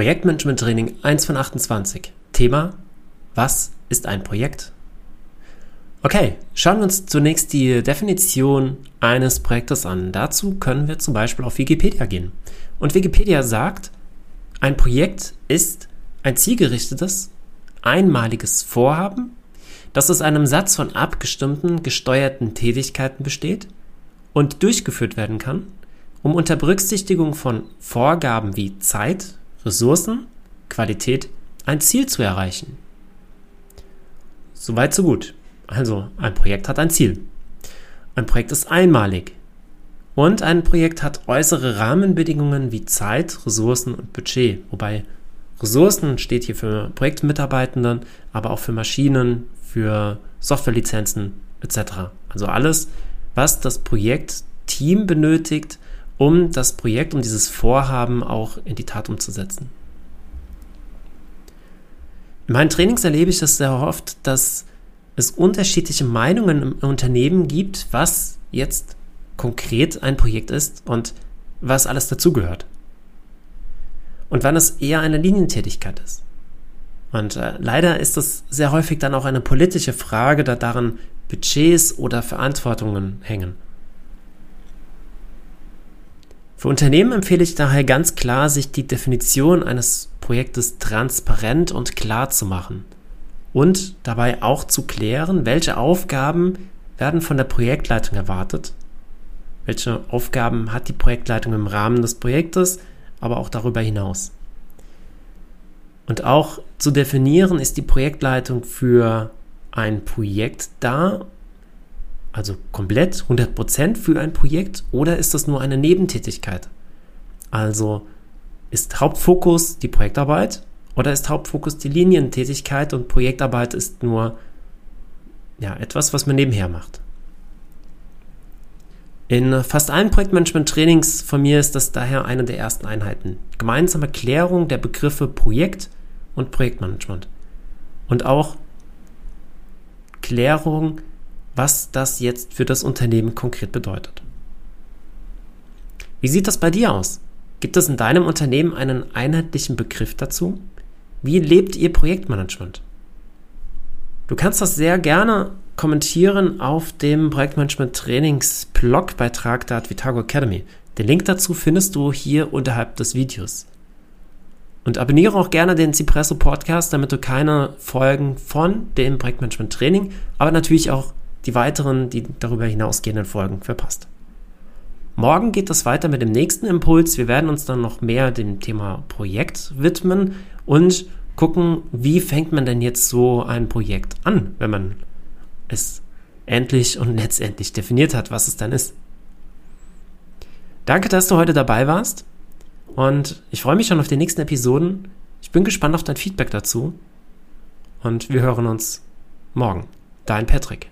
Projektmanagement Training 1 von 28. Thema: Was ist ein Projekt? Okay, schauen wir uns zunächst die Definition eines Projektes an. Dazu können wir zum Beispiel auf Wikipedia gehen. Und Wikipedia sagt, ein Projekt ist ein zielgerichtetes, einmaliges Vorhaben, das aus einem Satz von abgestimmten, gesteuerten Tätigkeiten besteht und durchgeführt werden kann, um unter Berücksichtigung von Vorgaben wie Zeit, Ressourcen, Qualität ein Ziel zu erreichen. Soweit so gut. Also ein Projekt hat ein Ziel. Ein Projekt ist einmalig. Und ein Projekt hat äußere Rahmenbedingungen wie Zeit, Ressourcen und Budget. Wobei Ressourcen steht hier für Projektmitarbeitenden, aber auch für Maschinen, für Softwarelizenzen etc. Also alles, was das Projektteam benötigt, um das Projekt und dieses Vorhaben auch in die Tat umzusetzen. In meinen Trainings erlebe ich das sehr oft, dass es unterschiedliche Meinungen im Unternehmen gibt, was jetzt konkret ein Projekt ist und was alles dazugehört. Und wann es eher eine Linientätigkeit ist. Und äh, leider ist das sehr häufig dann auch eine politische Frage, da daran Budgets oder Verantwortungen hängen. Für Unternehmen empfehle ich daher ganz klar, sich die Definition eines Projektes transparent und klar zu machen und dabei auch zu klären, welche Aufgaben werden von der Projektleitung erwartet, welche Aufgaben hat die Projektleitung im Rahmen des Projektes, aber auch darüber hinaus. Und auch zu definieren, ist die Projektleitung für ein Projekt da also komplett 100% für ein Projekt oder ist das nur eine Nebentätigkeit? Also ist Hauptfokus die Projektarbeit oder ist Hauptfokus die Linientätigkeit und Projektarbeit ist nur ja, etwas, was man nebenher macht? In fast allen Projektmanagement-Trainings von mir ist das daher eine der ersten Einheiten. Gemeinsame Klärung der Begriffe Projekt und Projektmanagement. Und auch Klärung was das jetzt für das Unternehmen konkret bedeutet. Wie sieht das bei dir aus? Gibt es in deinem Unternehmen einen einheitlichen Begriff dazu? Wie lebt ihr Projektmanagement? Du kannst das sehr gerne kommentieren auf dem Projektmanagement Trainings Blogbeitrag der Advitago Academy. Den Link dazu findest du hier unterhalb des Videos. Und abonniere auch gerne den Cipresso Podcast, damit du keine Folgen von dem Projektmanagement Training, aber natürlich auch die weiteren, die darüber hinausgehenden Folgen verpasst. Morgen geht es weiter mit dem nächsten Impuls. Wir werden uns dann noch mehr dem Thema Projekt widmen und gucken, wie fängt man denn jetzt so ein Projekt an, wenn man es endlich und letztendlich definiert hat, was es dann ist. Danke, dass du heute dabei warst und ich freue mich schon auf die nächsten Episoden. Ich bin gespannt auf dein Feedback dazu und wir hören uns morgen. Dein Patrick.